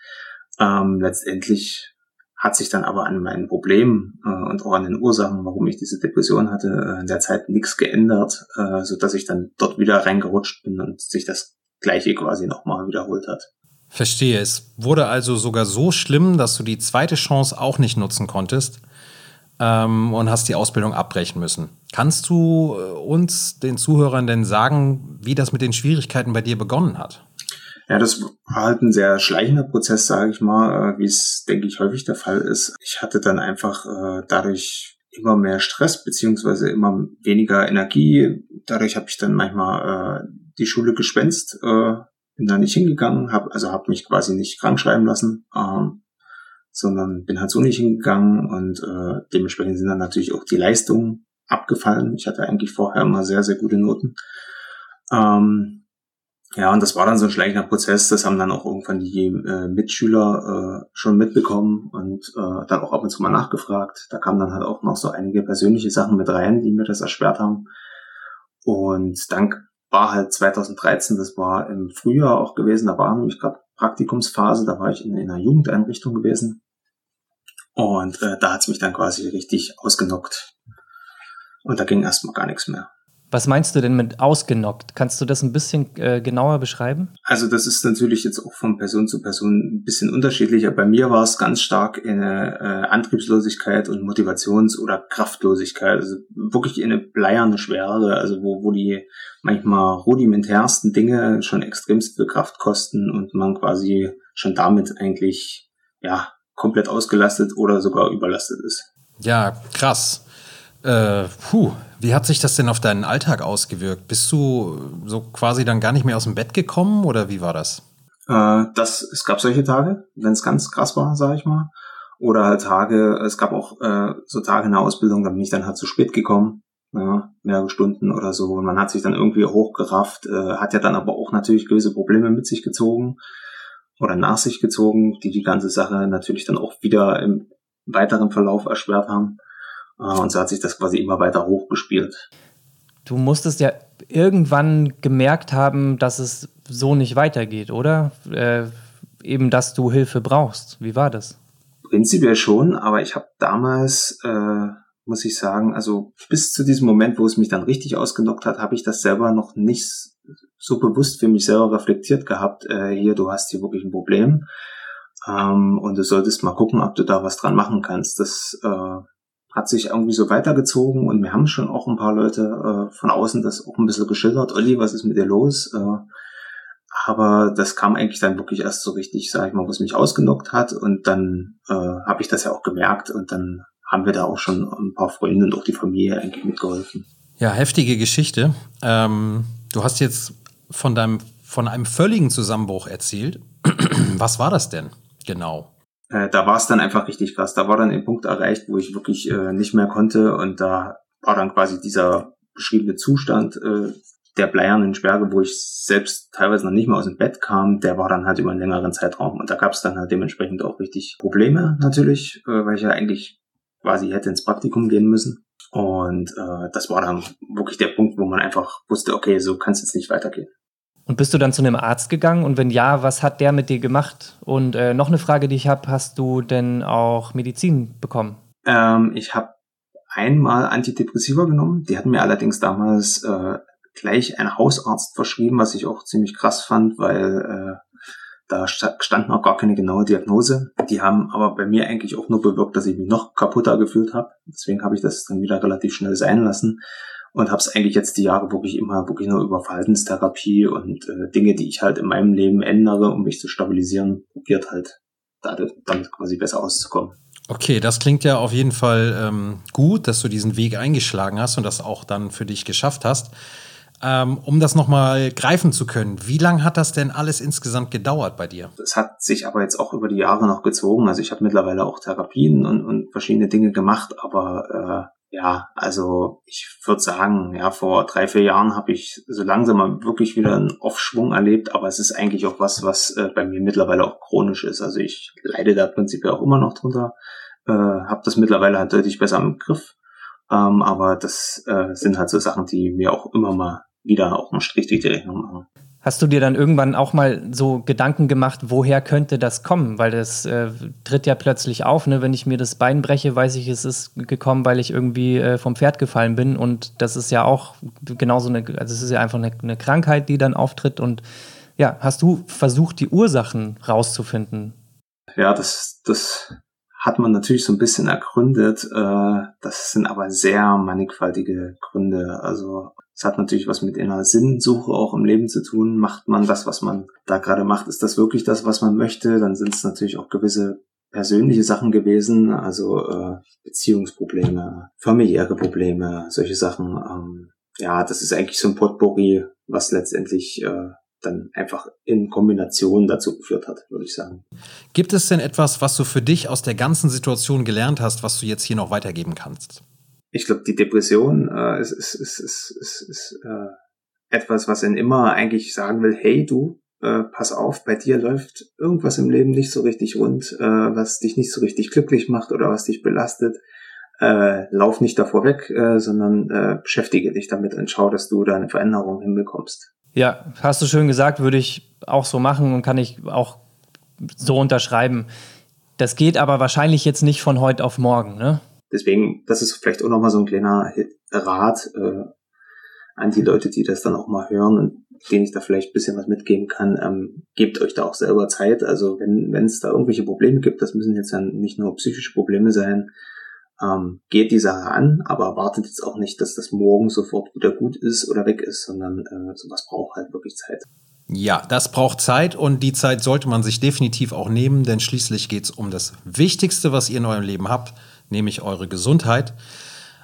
Speaker 8: Ähm, letztendlich hat sich dann aber an meinen Problemen äh, und auch an den Ursachen, warum ich diese Depression hatte, äh, in der Zeit nichts geändert, äh, so dass ich dann dort wieder reingerutscht bin und sich das Gleiche quasi nochmal wiederholt hat.
Speaker 2: Verstehe. Es wurde also sogar so schlimm, dass du die zweite Chance auch nicht nutzen konntest ähm, und hast die Ausbildung abbrechen müssen. Kannst du äh, uns, den Zuhörern, denn sagen, wie das mit den Schwierigkeiten bei dir begonnen hat?
Speaker 8: Ja, das war halt ein sehr schleichender Prozess, sage ich mal, äh, wie es, denke ich, häufig der Fall ist. Ich hatte dann einfach äh, dadurch immer mehr Stress beziehungsweise immer weniger Energie. Dadurch habe ich dann manchmal äh, die Schule geschwänzt, äh, bin da nicht hingegangen, hab, also habe mich quasi nicht krank schreiben lassen, ähm, sondern bin halt so nicht hingegangen und äh, dementsprechend sind dann natürlich auch die Leistungen abgefallen. Ich hatte eigentlich vorher immer sehr, sehr gute Noten. Ähm, ja, und das war dann so ein schleichender Prozess. Das haben dann auch irgendwann die äh, Mitschüler äh, schon mitbekommen und äh, dann auch ab und zu mal nachgefragt. Da kamen dann halt auch noch so einige persönliche Sachen mit rein, die mir das erschwert haben. Und dann war halt 2013, das war im Frühjahr auch gewesen, da war nämlich gerade Praktikumsphase, da war ich in, in einer Jugendeinrichtung gewesen. Und äh, da hat's mich dann quasi richtig ausgenockt. Und da ging erstmal gar nichts mehr.
Speaker 1: Was meinst du denn mit ausgenockt? Kannst du das ein bisschen äh, genauer beschreiben?
Speaker 8: Also das ist natürlich jetzt auch von Person zu Person ein bisschen unterschiedlicher. Bei mir war es ganz stark eine äh, Antriebslosigkeit und Motivations- oder Kraftlosigkeit. Also wirklich eine bleierne Schwere, also wo, wo die manchmal rudimentärsten Dinge schon extremst viel Kraft kosten und man quasi schon damit eigentlich ja komplett ausgelastet oder sogar überlastet ist.
Speaker 2: Ja, krass. Äh, puh, wie hat sich das denn auf deinen Alltag ausgewirkt? Bist du so quasi dann gar nicht mehr aus dem Bett gekommen oder wie war das?
Speaker 8: Äh, das es gab solche Tage, wenn es ganz krass war, sage ich mal. Oder halt Tage, es gab auch äh, so Tage in der Ausbildung, da bin ich dann halt zu spät gekommen, ja, mehrere Stunden oder so. Und man hat sich dann irgendwie hochgerafft, äh, hat ja dann aber auch natürlich gewisse Probleme mit sich gezogen oder nach sich gezogen, die die ganze Sache natürlich dann auch wieder im weiteren Verlauf erschwert haben. Ah, und so hat sich das quasi immer weiter hochgespielt.
Speaker 1: Du musstest ja irgendwann gemerkt haben, dass es so nicht weitergeht, oder? Äh, eben, dass du Hilfe brauchst. Wie war das?
Speaker 8: Prinzipiell schon, aber ich habe damals, äh, muss ich sagen, also bis zu diesem Moment, wo es mich dann richtig ausgenockt hat, habe ich das selber noch nicht so bewusst für mich selber reflektiert gehabt. Äh, hier, du hast hier wirklich ein Problem ähm, und du solltest mal gucken, ob du da was dran machen kannst. Das äh, hat sich irgendwie so weitergezogen und wir haben schon auch ein paar Leute äh, von außen das auch ein bisschen geschildert. Olli, was ist mit dir los? Äh, aber das kam eigentlich dann wirklich erst so richtig, sag ich mal, was mich ausgenockt hat und dann äh, habe ich das ja auch gemerkt und dann haben wir da auch schon ein paar Freunde und auch die Familie eigentlich mitgeholfen.
Speaker 2: Ja, heftige Geschichte. Ähm, du hast jetzt von deinem von einem völligen Zusammenbruch erzählt. was war das denn genau?
Speaker 8: Äh, da war es dann einfach richtig krass. Da war dann ein Punkt erreicht, wo ich wirklich äh, nicht mehr konnte und da war dann quasi dieser beschriebene Zustand äh, der bleiernen Sperre, wo ich selbst teilweise noch nicht mehr aus dem Bett kam, der war dann halt über einen längeren Zeitraum. Und da gab es dann halt dementsprechend auch richtig Probleme natürlich, äh, weil ich ja eigentlich quasi hätte ins Praktikum gehen müssen. Und äh, das war dann wirklich der Punkt, wo man einfach wusste, okay, so kann es jetzt nicht weitergehen.
Speaker 1: Und bist du dann zu einem Arzt gegangen? Und wenn ja, was hat der mit dir gemacht? Und äh, noch eine Frage, die ich habe, hast du denn auch Medizin bekommen?
Speaker 8: Ähm, ich habe einmal Antidepressiva genommen. Die hatten mir allerdings damals äh, gleich ein Hausarzt verschrieben, was ich auch ziemlich krass fand, weil äh, da stand noch gar keine genaue Diagnose. Die haben aber bei mir eigentlich auch nur bewirkt, dass ich mich noch kaputter gefühlt habe. Deswegen habe ich das dann wieder relativ schnell sein lassen und habe es eigentlich jetzt die Jahre wirklich immer wirklich nur über Verhaltenstherapie und äh, Dinge, die ich halt in meinem Leben ändere, um mich zu stabilisieren, probiert halt damit quasi besser auszukommen.
Speaker 2: Okay, das klingt ja auf jeden Fall ähm, gut, dass du diesen Weg eingeschlagen hast und das auch dann für dich geschafft hast. Ähm, um das nochmal greifen zu können, wie lange hat das denn alles insgesamt gedauert bei dir?
Speaker 8: Das hat sich aber jetzt auch über die Jahre noch gezogen. Also ich habe mittlerweile auch Therapien und, und verschiedene Dinge gemacht, aber äh, ja, also ich würde sagen, ja, vor drei, vier Jahren habe ich so langsam mal wirklich wieder einen Aufschwung erlebt, aber es ist eigentlich auch was, was äh, bei mir mittlerweile auch chronisch ist. Also ich leide da prinzipiell auch immer noch drunter, äh, habe das mittlerweile halt deutlich besser im Griff. Ähm, aber das äh, sind halt so Sachen, die mir auch immer mal wieder auch einen Strich durch die Rechnung machen.
Speaker 1: Hast du dir dann irgendwann auch mal so Gedanken gemacht, woher könnte das kommen? Weil das äh, tritt ja plötzlich auf. Ne? Wenn ich mir das Bein breche, weiß ich, es ist gekommen, weil ich irgendwie äh, vom Pferd gefallen bin. Und das ist ja auch genauso eine, also es ist ja einfach eine, eine Krankheit, die dann auftritt. Und ja, hast du versucht, die Ursachen rauszufinden?
Speaker 8: Ja, das, das hat man natürlich so ein bisschen ergründet. Äh, das sind aber sehr mannigfaltige Gründe. Also es hat natürlich was mit einer Sinnsuche auch im Leben zu tun. Macht man das, was man da gerade macht? Ist das wirklich das, was man möchte? Dann sind es natürlich auch gewisse persönliche Sachen gewesen, also äh, Beziehungsprobleme, familiäre Probleme, solche Sachen. Ähm, ja, das ist eigentlich so ein Potpourri, was letztendlich äh, dann einfach in Kombination dazu geführt hat, würde ich sagen.
Speaker 2: Gibt es denn etwas, was du für dich aus der ganzen Situation gelernt hast, was du jetzt hier noch weitergeben kannst?
Speaker 8: Ich glaube, die Depression äh, ist, ist, ist, ist, ist, ist äh, etwas, was ihn immer eigentlich sagen will, hey du, äh, pass auf, bei dir läuft irgendwas im Leben nicht so richtig rund, äh, was dich nicht so richtig glücklich macht oder was dich belastet. Äh, lauf nicht davor weg, äh, sondern äh, beschäftige dich damit und schau, dass du da eine Veränderung hinbekommst.
Speaker 1: Ja, hast du schön gesagt, würde ich auch so machen und kann ich auch so unterschreiben. Das geht aber wahrscheinlich jetzt nicht von heute auf morgen, ne?
Speaker 8: Deswegen, das ist vielleicht auch nochmal so ein kleiner Rat äh, an die Leute, die das dann auch mal hören und denen ich da vielleicht ein bisschen was mitgeben kann. Ähm, gebt euch da auch selber Zeit. Also wenn es da irgendwelche Probleme gibt, das müssen jetzt dann nicht nur psychische Probleme sein, ähm, geht die Sache an, aber wartet jetzt auch nicht, dass das morgen sofort wieder gut ist oder weg ist, sondern äh, sowas braucht halt wirklich Zeit.
Speaker 2: Ja, das braucht Zeit und die Zeit sollte man sich definitiv auch nehmen, denn schließlich geht es um das Wichtigste, was ihr in eurem Leben habt, nämlich eure Gesundheit.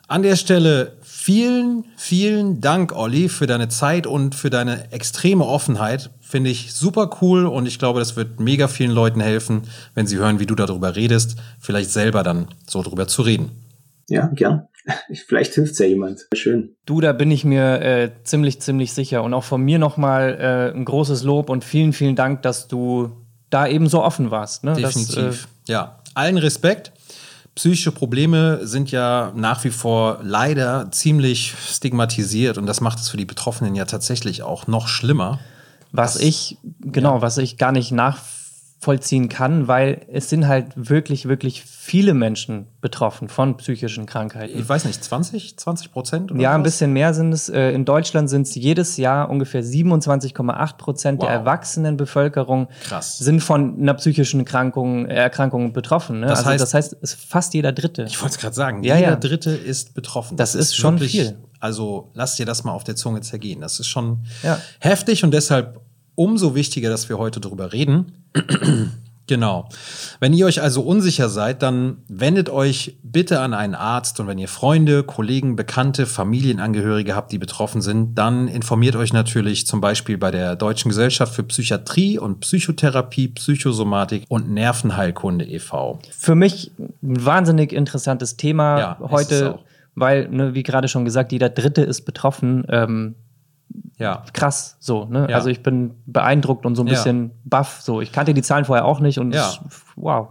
Speaker 2: An der Stelle vielen, vielen Dank, Olli, für deine Zeit und für deine extreme Offenheit. Finde ich super cool und ich glaube, das wird mega vielen Leuten helfen, wenn sie hören, wie du darüber redest, vielleicht selber dann so drüber zu reden.
Speaker 8: Ja, gern. Vielleicht hilft es ja jemand. Schön.
Speaker 1: Du, da bin ich mir äh, ziemlich, ziemlich sicher. Und auch von mir nochmal äh, ein großes Lob und vielen, vielen Dank, dass du da eben so offen warst. Ne?
Speaker 2: Definitiv. Das, äh, ja, allen Respekt. Psychische Probleme sind ja nach wie vor leider ziemlich stigmatisiert und das macht es für die Betroffenen ja tatsächlich auch noch schlimmer.
Speaker 1: Was ich, genau, ja. was ich gar nicht nachvollziehen kann, weil es sind halt wirklich, wirklich viele Menschen betroffen von psychischen Krankheiten.
Speaker 2: Ich weiß nicht, 20, 20 Prozent?
Speaker 1: Ja, ein bisschen mehr sind es. Äh, in Deutschland sind es jedes Jahr ungefähr 27,8 Prozent wow. der erwachsenen Bevölkerung
Speaker 2: Krass.
Speaker 1: sind von einer psychischen Erkrankung, Erkrankung betroffen. Ne?
Speaker 2: Das,
Speaker 1: also,
Speaker 2: heißt,
Speaker 1: das heißt, es ist fast jeder Dritte.
Speaker 2: Ich wollte es gerade sagen,
Speaker 1: ja,
Speaker 2: jeder
Speaker 1: ja.
Speaker 2: Dritte ist betroffen.
Speaker 1: Das, das ist, ist schon wirklich, viel.
Speaker 2: Also lass dir das mal auf der Zunge zergehen. Das ist schon
Speaker 1: ja.
Speaker 2: heftig und deshalb umso wichtiger, dass wir heute darüber reden. Genau. Wenn ihr euch also unsicher seid, dann wendet euch bitte an einen Arzt und wenn ihr Freunde, Kollegen, Bekannte, Familienangehörige habt, die betroffen sind, dann informiert euch natürlich zum Beispiel bei der Deutschen Gesellschaft für Psychiatrie und Psychotherapie, Psychosomatik und Nervenheilkunde e.V.
Speaker 1: Für mich ein wahnsinnig interessantes Thema
Speaker 2: Ja,
Speaker 1: heute, weil, ne, wie gerade schon gesagt, jeder Dritte ist betroffen. Ähm,
Speaker 2: Ja.
Speaker 1: krass, so, ne?
Speaker 2: Ja.
Speaker 1: Also ich bin beeindruckt und so ein
Speaker 2: Ja.
Speaker 1: bisschen baff. So, ich kannte die Zahlen vorher auch nicht und
Speaker 2: Ja.
Speaker 1: wow.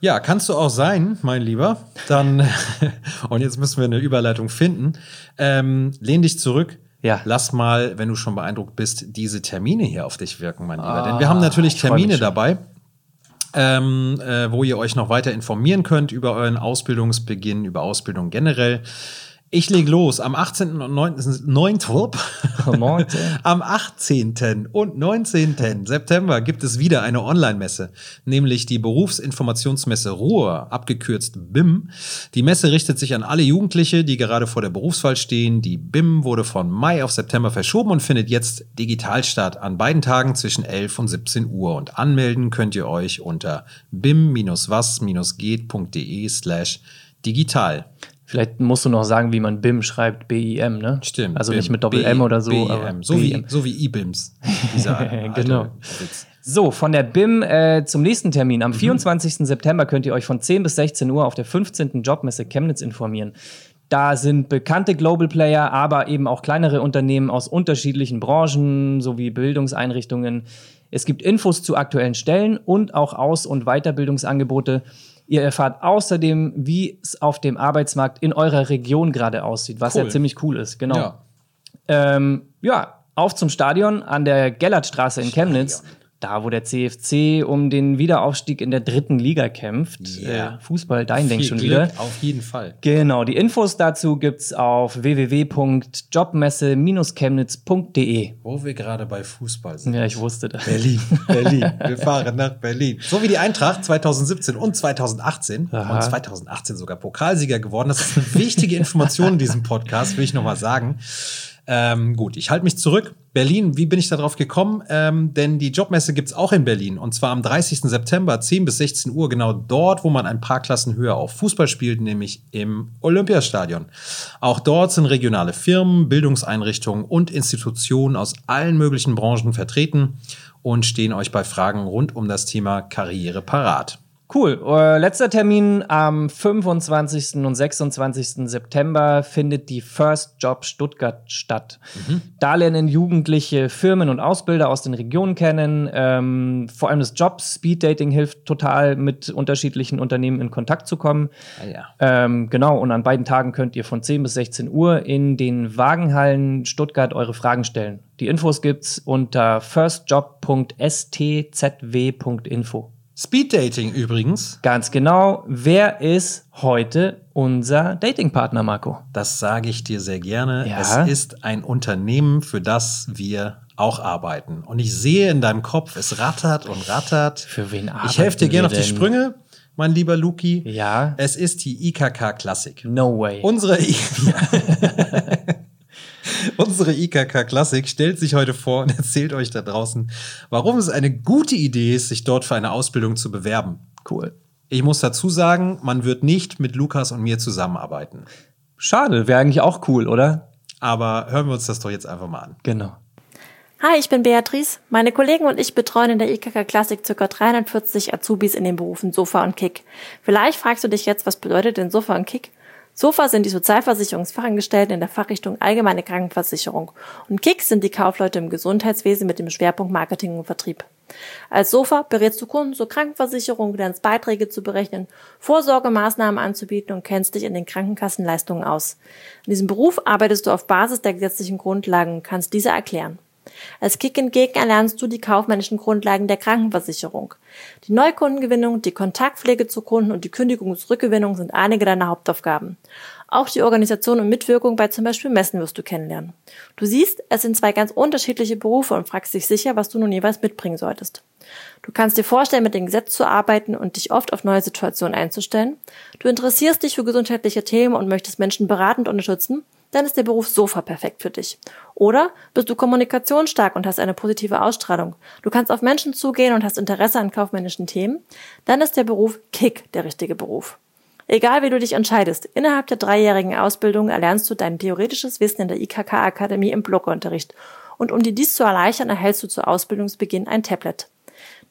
Speaker 2: Ja, kannst du auch sein, mein Lieber. Dann, und jetzt müssen wir eine Überleitung finden. Ähm, lehn dich zurück.
Speaker 1: Ja.
Speaker 2: Lass mal, wenn du schon beeindruckt bist, diese Termine hier auf dich wirken, mein Lieber.
Speaker 1: Ah,
Speaker 2: Denn wir haben natürlich Termine dabei, ähm, äh, wo ihr euch noch weiter informieren könnt über euren Ausbildungsbeginn, über Ausbildung generell. Ich lege los. Am 18. und 19. 9.
Speaker 1: Neunte.
Speaker 2: Am 18. und 19. September gibt es wieder eine Online-Messe, nämlich die Berufsinformationsmesse Ruhr, abgekürzt BIM. Die Messe richtet sich an alle Jugendliche, die gerade vor der Berufswahl stehen. Die BIM wurde von Mai auf September verschoben und findet jetzt digital statt an beiden Tagen zwischen 11 und 17 Uhr. Und anmelden könnt ihr euch unter bim-was-geht.de slash digital.
Speaker 1: Vielleicht musst du noch sagen, wie man BIM schreibt, B-I-M, ne?
Speaker 2: Stimmt.
Speaker 1: Also
Speaker 2: BIM.
Speaker 1: nicht mit Doppel-M oder so,
Speaker 2: BIM. So wie, so wie alte
Speaker 1: Genau.
Speaker 2: Witz.
Speaker 1: So, von der BIM äh, zum nächsten Termin.
Speaker 2: Mhm.
Speaker 1: Am 24. September könnt ihr euch von 10 bis 16 Uhr auf der 15. Jobmesse Chemnitz informieren. Da sind bekannte Global Player, aber eben auch kleinere Unternehmen aus unterschiedlichen Branchen sowie Bildungseinrichtungen. Es gibt Infos zu aktuellen Stellen und auch Aus- und Weiterbildungsangebote. Ihr erfahrt außerdem, wie es auf dem Arbeitsmarkt in eurer Region gerade aussieht, was ja
Speaker 2: Cool.
Speaker 1: ziemlich cool ist. Genau.
Speaker 2: Ja.
Speaker 1: Ähm, ja, auf zum Stadion an der Gellertstraße in Chemnitz. Da, wo der CFC um den Wiederaufstieg in der dritten Liga kämpft.
Speaker 2: Ja.
Speaker 1: Äh, Fußball, dein Denk schon
Speaker 2: Glück,
Speaker 1: wieder.
Speaker 2: Auf jeden Fall.
Speaker 1: Genau, die Infos dazu gibt's auf www.jobmesse-chemnitz.de.
Speaker 2: Wo wir gerade bei Fußball sind.
Speaker 1: Ja, ich wusste das.
Speaker 2: Berlin, Berlin. Wir fahren nach Berlin. So wie die Eintracht 2017 und 2018
Speaker 1: Aha.
Speaker 2: und 2018 sogar Pokalsieger geworden. Das ist eine wichtige Information in diesem Podcast, will ich nochmal sagen. Ähm, gut, ich halte mich zurück. Berlin, wie bin ich darauf gekommen? Ähm, denn die Jobmesse gibt's auch in Berlin. Und zwar am 30. September, 10 bis 16 Uhr, genau dort, wo man ein paar Klassen höher auf Fußball spielt, nämlich im Olympiastadion. Auch dort sind regionale Firmen, Bildungseinrichtungen und Institutionen aus allen möglichen Branchen vertreten und stehen euch bei Fragen rund um das Thema Karriere parat.
Speaker 1: Cool. Äh, letzter Termin am 25. und 26. September findet die First Job Stuttgart statt. Da lernen Jugendliche Firmen und Ausbilder aus den Regionen kennen. Ähm, vor allem das Job Speed Dating hilft total, mit unterschiedlichen Unternehmen in Kontakt zu kommen.
Speaker 2: ja.
Speaker 1: Ähm, genau, und an beiden Tagen könnt ihr von 10 bis 16 Uhr in den Wagenhallen Stuttgart eure Fragen stellen. Die Infos gibt's unter firstjob.stzw.info.
Speaker 2: Speed Dating übrigens,
Speaker 1: Ganz genau. Wer ist heute unser Datingpartner, Marco?
Speaker 2: das sage ich dir sehr gerne.
Speaker 1: Ja.
Speaker 2: Es ist ein Unternehmen, für das wir auch arbeiten. Und ich sehe in deinem Kopf, es rattert und rattert.
Speaker 1: Für wen
Speaker 2: Ich helfe dir
Speaker 1: arbeiten
Speaker 2: gerne auf die? Sprünge, mein lieber Luki.
Speaker 1: Ja.
Speaker 2: Es ist die IKK Klassik.
Speaker 1: No way.
Speaker 2: Unsere, I Unsere IKK Klassik stellt sich heute vor und erzählt euch da draußen, warum es eine gute Idee ist, sich dort für eine Ausbildung zu bewerben.
Speaker 1: cool.
Speaker 2: Ich muss dazu sagen, man wird nicht mit Lukas und mir zusammenarbeiten.
Speaker 1: Schade, wäre eigentlich auch cool, oder?
Speaker 2: Aber hören wir uns das doch jetzt einfach mal an.
Speaker 1: Genau.
Speaker 9: Hi, ich bin Beatrice. Meine Kollegen und ich betreuen in der IKK Klassik ca. 340 Azubis in den Berufen Sofa und Kick. Vielleicht fragst du dich jetzt, was bedeutet denn Sofa und Kick? Sofa sind die Sozialversicherungsfachangestellten in der Fachrichtung Allgemeine Krankenversicherung und Kick sind die Kaufleute im Gesundheitswesen mit dem Schwerpunkt Marketing und Vertrieb. Als Sofa berätst du Kunden zur Krankenversicherung, lernst Beiträge zu berechnen, Vorsorgemaßnahmen anzubieten und kennst dich in den Krankenkassenleistungen aus. In diesem Beruf arbeitest du auf Basis der gesetzlichen Grundlagen und kannst diese erklären. Als Kick entgegen erlernst du die kaufmännischen Grundlagen der Krankenversicherung. Die Neukundengewinnung, die Kontaktpflege zu Kunden und die Kündigungsrückgewinnung sind einige deiner Hauptaufgaben. Auch die Organisation und Mitwirkung bei zum Beispiel Messen wirst du kennenlernen. Du siehst, es sind zwei ganz unterschiedliche Berufe und fragst dich sicher, was du nun jeweils mitbringen solltest. Du kannst dir vorstellen, mit dem Gesetz zu arbeiten und dich oft auf neue Situationen einzustellen. Du interessierst dich für gesundheitliche Themen und möchtest Menschen beratend unterstützen dann ist der Beruf Sofa perfekt für dich. Oder bist du kommunikationsstark und hast eine positive Ausstrahlung. Du kannst auf Menschen zugehen und hast Interesse an kaufmännischen Themen. Dann ist der Beruf Kick der richtige Beruf. Egal wie du dich entscheidest, innerhalb der dreijährigen Ausbildung erlernst du dein theoretisches Wissen in der IKK-Akademie im Blockunterricht. Und um dir dies zu erleichtern, erhältst du zu Ausbildungsbeginn ein Tablet.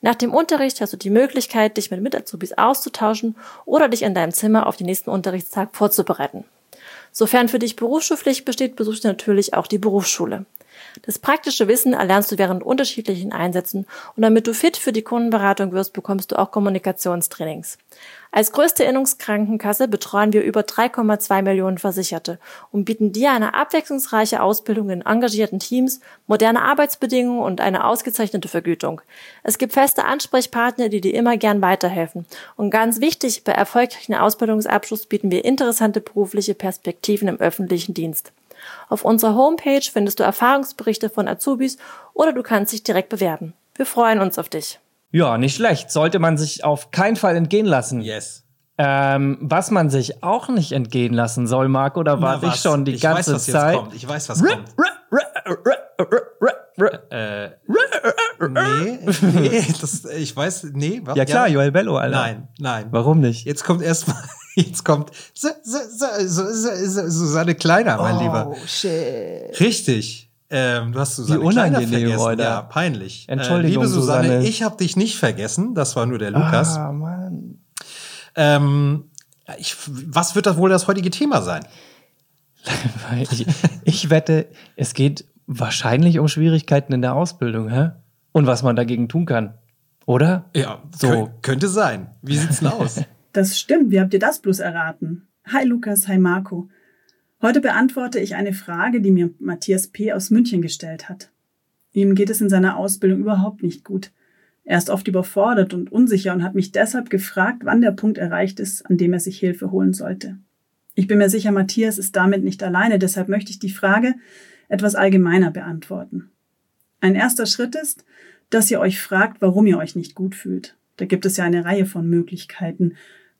Speaker 9: Nach dem Unterricht hast du die Möglichkeit, dich mit Mitazubis auszutauschen oder dich in deinem Zimmer auf den nächsten Unterrichtstag vorzubereiten. Sofern für dich Berufsschulpflicht besteht, besuchst du natürlich auch die Berufsschule. Das praktische Wissen erlernst du während unterschiedlichen Einsätzen und damit du fit für die Kundenberatung wirst, bekommst du auch Kommunikationstrainings. Als größte Innungskrankenkasse betreuen wir über 3,2 Millionen Versicherte und bieten dir eine abwechslungsreiche Ausbildung in engagierten Teams, moderne Arbeitsbedingungen und eine ausgezeichnete Vergütung. Es gibt feste Ansprechpartner, die dir immer gern weiterhelfen. Und ganz wichtig, bei erfolgreichen Ausbildungsabschluss bieten wir interessante berufliche Perspektiven im öffentlichen Dienst. Auf unserer Homepage findest du Erfahrungsberichte von Azubis oder du kannst dich direkt bewerben. Wir freuen uns auf dich.
Speaker 1: Ja, nicht schlecht. Sollte man sich auf keinen Fall entgehen lassen.
Speaker 2: Yes.
Speaker 1: Ähm, was man sich auch nicht entgehen lassen soll, Marco, da warte ich schon die
Speaker 2: ich
Speaker 1: ganze
Speaker 2: weiß, was
Speaker 1: Zeit.
Speaker 2: Jetzt kommt. Ich weiß, was kommt. Äh, nee, nee, das, ich weiß, nee, was?
Speaker 1: Ja klar, Joel Bello, Alter.
Speaker 2: Nein, nein.
Speaker 1: Warum nicht?
Speaker 2: Jetzt kommt erstmal Jetzt kommt Su- Su- Su- Su- Su- Su- Susanne Kleiner, mein Lieber.
Speaker 1: Oh, shit.
Speaker 2: Richtig. Ähm, du hast Susanne
Speaker 1: Wie unangenehm
Speaker 2: Kleiner vergessen.
Speaker 1: heute.
Speaker 2: Ja, peinlich.
Speaker 1: Entschuldigung,
Speaker 2: äh, liebe Susanne,
Speaker 1: Susanne.
Speaker 2: ich habe dich nicht vergessen. Das war nur der Lukas.
Speaker 1: Ah, Mann.
Speaker 2: Ähm, ich, was wird das wohl das heutige Thema sein?
Speaker 1: Ich, ich wette, es geht wahrscheinlich um Schwierigkeiten in der Ausbildung, hä? Und was man dagegen tun kann. Oder?
Speaker 2: Ja,
Speaker 1: So.
Speaker 2: kö- könnte sein. Wie sieht's denn aus?
Speaker 10: Das stimmt, wie habt ihr das bloß erraten? Hi Lukas, hi Marco. Heute beantworte ich eine Frage, die mir Matthias P. aus München gestellt hat. Ihm geht es in seiner Ausbildung überhaupt nicht gut. Er ist oft überfordert und unsicher und hat mich deshalb gefragt, wann der Punkt erreicht ist, an dem er sich Hilfe holen sollte. Ich bin mir sicher, Matthias ist damit nicht alleine, deshalb möchte ich die Frage etwas allgemeiner beantworten. Ein erster Schritt ist, dass ihr euch fragt, warum ihr euch nicht gut fühlt. Da gibt es ja eine Reihe von Möglichkeiten.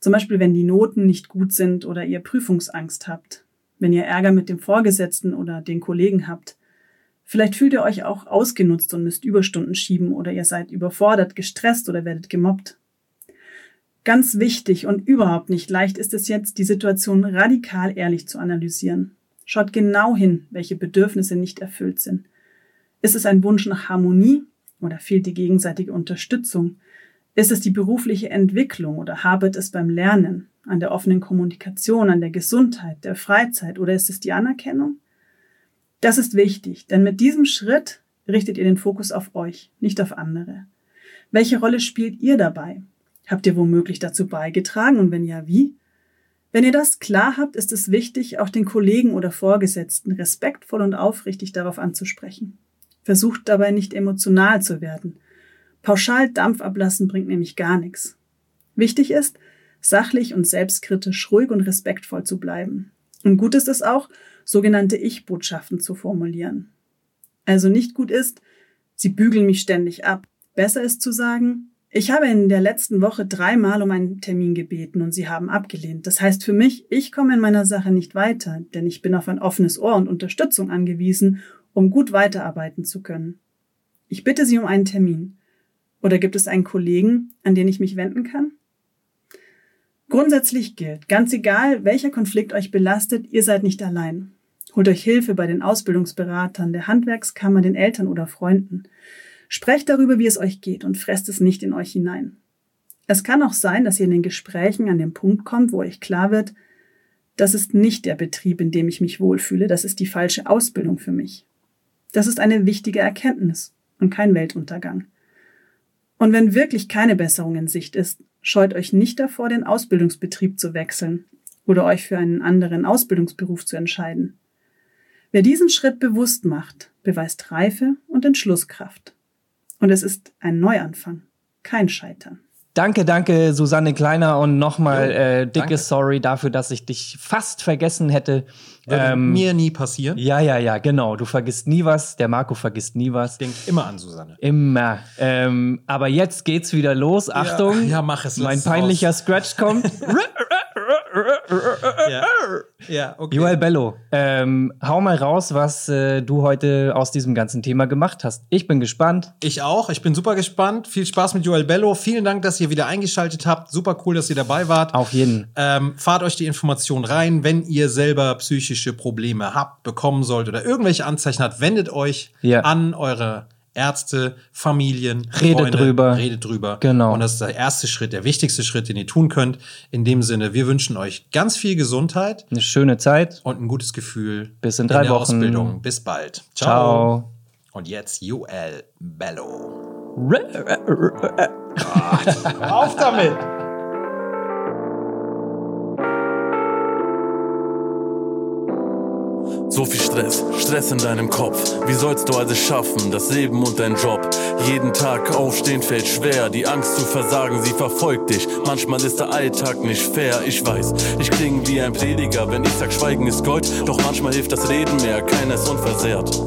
Speaker 10: Zum Beispiel, wenn die Noten nicht gut sind oder ihr Prüfungsangst habt, wenn ihr Ärger mit dem Vorgesetzten oder den Kollegen habt. Vielleicht fühlt ihr euch auch ausgenutzt und müsst Überstunden schieben oder ihr seid überfordert, gestresst oder werdet gemobbt. Ganz wichtig und überhaupt nicht leicht ist es jetzt, die Situation radikal ehrlich zu analysieren. Schaut genau hin, welche Bedürfnisse nicht erfüllt sind. Ist es ein Wunsch nach Harmonie oder fehlt die gegenseitige Unterstützung? Ist es die berufliche Entwicklung oder hapert es beim Lernen, an der offenen Kommunikation, an der Gesundheit, der Freizeit oder ist es die Anerkennung? Das ist wichtig, denn mit diesem Schritt richtet ihr den Fokus auf euch, nicht auf andere. Welche Rolle spielt ihr dabei? Habt ihr womöglich dazu beigetragen und wenn ja, wie? Wenn ihr das klar habt, ist es wichtig, auch den Kollegen oder Vorgesetzten respektvoll und aufrichtig darauf anzusprechen. Versucht dabei nicht emotional zu werden. Pauschal Dampf ablassen bringt nämlich gar nichts. Wichtig ist, sachlich und selbstkritisch ruhig und respektvoll zu bleiben. Und gut ist es auch, sogenannte Ich-Botschaften zu formulieren. Also nicht gut ist, sie bügeln mich ständig ab. Besser ist zu sagen, ich habe in der letzten Woche dreimal um einen Termin gebeten und sie haben abgelehnt. Das heißt für mich, ich komme in meiner Sache nicht weiter, denn ich bin auf ein offenes Ohr und Unterstützung angewiesen, um gut weiterarbeiten zu können. Ich bitte Sie um einen Termin. Oder gibt es einen Kollegen, an den ich mich wenden kann? Grundsätzlich gilt, ganz egal, welcher Konflikt euch belastet, ihr seid nicht allein. Holt euch Hilfe bei den Ausbildungsberatern, der Handwerkskammer, den Eltern oder Freunden. Sprecht darüber, wie es euch geht und fresst es nicht in euch hinein. Es kann auch sein, dass ihr in den Gesprächen an den Punkt kommt, wo euch klar wird, das ist nicht der Betrieb, in dem ich mich wohlfühle, das ist die falsche Ausbildung für mich. Das ist eine wichtige Erkenntnis und kein Weltuntergang. Und wenn wirklich keine Besserung in Sicht ist, scheut euch nicht davor, den Ausbildungsbetrieb zu wechseln oder euch für einen anderen Ausbildungsberuf zu entscheiden. Wer diesen Schritt bewusst macht, beweist Reife und Entschlusskraft. Und es ist ein Neuanfang, kein Scheitern.
Speaker 1: Danke, danke, Susanne Kleiner. Und nochmal äh, dicke
Speaker 2: danke.
Speaker 1: Sorry dafür, dass ich dich fast vergessen hätte.
Speaker 2: Würde
Speaker 1: Ähm,
Speaker 2: mir nie passieren.
Speaker 1: ja, ja, ja, genau. Du vergisst nie was. Der Marco vergisst nie was.
Speaker 2: Denk immer an Susanne.
Speaker 1: Immer. Ähm, aber jetzt geht's wieder los. Achtung.
Speaker 2: ja, mach es,
Speaker 1: Mein peinlicher
Speaker 2: raus.
Speaker 1: Scratch kommt.
Speaker 2: Ja, ja okay.
Speaker 1: Joel Bello, ähm, hau mal raus, was äh, du heute aus diesem ganzen Thema gemacht hast. Ich bin gespannt.
Speaker 2: Ich auch. Ich bin super gespannt. Viel Spaß mit Joel Bello. Vielen Dank, dass ihr wieder eingeschaltet habt. Super cool, dass ihr dabei wart.
Speaker 1: Auf jeden.
Speaker 2: Ähm, fahrt euch die Information rein. Wenn ihr selber psychische Probleme habt, bekommen sollt oder irgendwelche Anzeichen habt, wendet euch
Speaker 1: Ja.
Speaker 2: an eure Ärzte, Familien,
Speaker 1: Redet drüber.
Speaker 2: Redet drüber.
Speaker 1: Genau.
Speaker 2: Und das ist der erste Schritt, der wichtigste Schritt, den ihr tun könnt. In dem Sinne, wir wünschen euch ganz viel Gesundheit
Speaker 1: Eine schöne Zeit.
Speaker 2: und ein gutes Gefühl.
Speaker 1: Bis in drei
Speaker 2: der
Speaker 1: Wochen.
Speaker 2: Ausbildung. Bis bald.
Speaker 1: Ciao.
Speaker 2: Und jetzt Joel Bello.
Speaker 1: Auf damit!
Speaker 11: So viel Stress, Stress in deinem Kopf. Wie sollst du alles schaffen, das Leben und dein Job? Jeden Tag aufstehen fällt schwer, die Angst zu versagen, sie verfolgt dich. Manchmal ist der Alltag nicht fair, ich weiß. Ich klinge wie ein Prediger, wenn ich sag, Schweigen ist Gold. Doch manchmal hilft das Reden mehr, keiner ist unversehrt.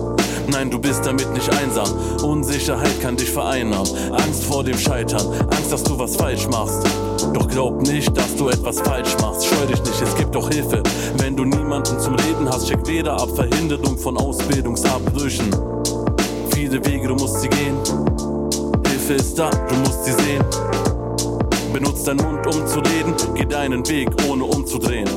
Speaker 11: Nein, du bist damit nicht einsam. Unsicherheit kann dich vereinnahmen. Angst vor dem Scheitern, Angst, dass du was falsch machst. Doch glaub nicht, dass du etwas falsch machst. Scheu dich nicht, es gibt doch Hilfe. Wenn du niemanden zum Reden hast, check weder ab Verhinderung von Ausbildungsabbrüchen. Viele Wege, du musst sie gehen. Hilfe ist da, du musst sie sehen. Benutz deinen Mund, um zu reden, geh deinen Weg, ohne umzudrehen.